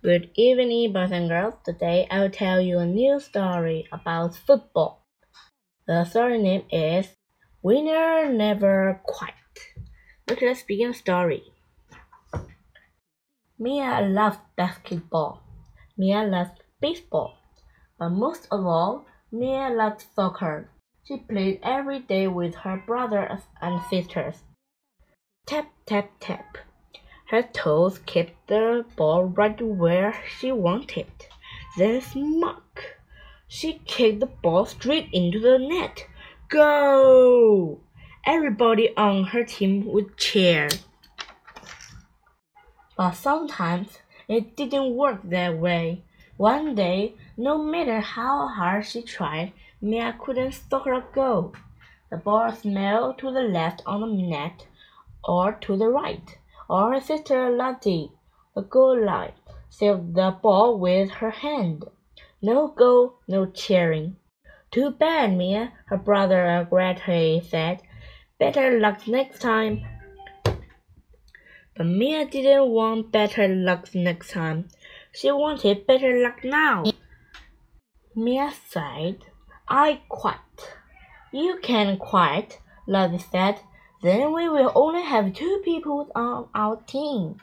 Good evening, boys and girls. Today I will tell you a new story about football. The story name is Winner Never Quite. Okay, let's begin the story. Mia loves basketball. Mia loves baseball. But most of all, Mia loves soccer. She played every day with her brothers and sisters. Tap, tap, tap. Her toes kept the ball right where she wanted. Then smack! She kicked the ball straight into the net. Go! Everybody on her team would cheer. But sometimes it didn't work that way. One day, no matter how hard she tried, Mia couldn't score a goal. The ball smelled to the left on the net or to the right or sister Lottie, a goal line, saved the ball with her hand. No goal, no cheering. Too bad, Mia, her brother regretfully said. Better luck next time. But Mia didn't want better luck next time. She wanted better luck now. Mia sighed. I quit. You can quit, Lottie said. Then we will only have two people on our team.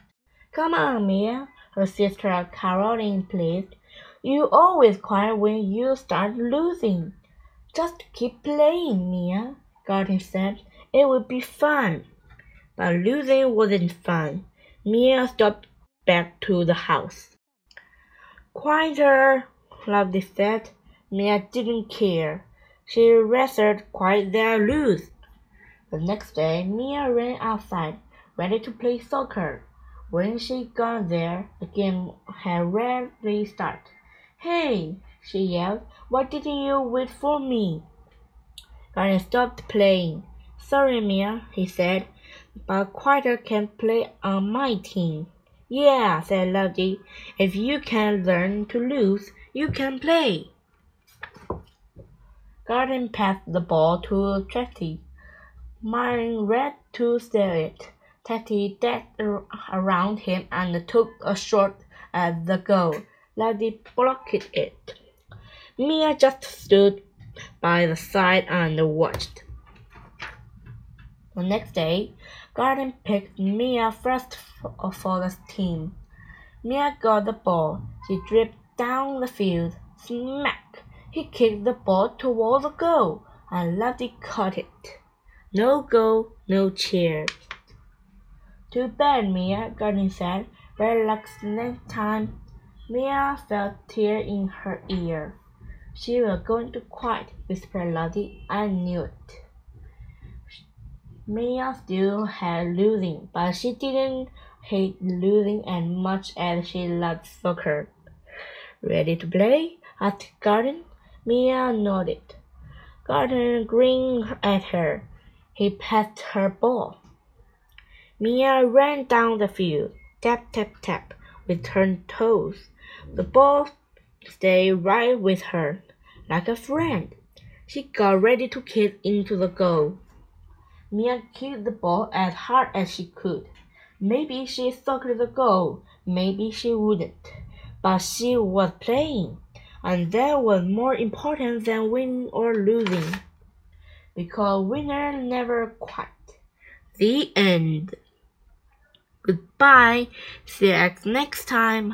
Come on, Mia, her sister Caroline pleaded. You always cry when you start losing. Just keep playing, Mia, Gordon said. It will be fun. But losing wasn't fun. Mia stopped back to the house. Quieter, Lottie said. Mia didn't care. She rather quite than lose. The next day Mia ran outside, ready to play soccer. When she got there, the game had rarely started. Hey, she yelled, why didn't you wait for me? Gordon stopped playing. Sorry, Mia, he said, but Quieter can play on my team. Yeah, said Lottie. If you can learn to lose, you can play. Gordon passed the ball to Trixie. Mine ran to steal it. Teddy danced around him and took a shot at the goal. Lottie blocked it. Mia just stood by the side and watched. The next day, Gordon picked Mia first for the team. Mia got the ball. She dripped down the field. Smack! He kicked the ball toward the goal, and Lottie caught it. No goal, no cheer. Too bad, Mia, Gordon said. Better luck next time. Mia felt tear in her ear. She was going to quit, whispered Lottie. I knew it. Mia still had losing, but she didn't hate losing as much as she loved soccer. Ready to play? asked Gordon. Mia nodded. Gordon grinned at her. He passed her ball. Mia ran down the field, tap, tap, tap, with her toes. The ball stayed right with her, like a friend. She got ready to kick into the goal. Mia kicked the ball as hard as she could. Maybe she circled the goal, maybe she wouldn't. But she was playing, and that was more important than winning or losing because winner never quite. The end. Goodbye. See you next time.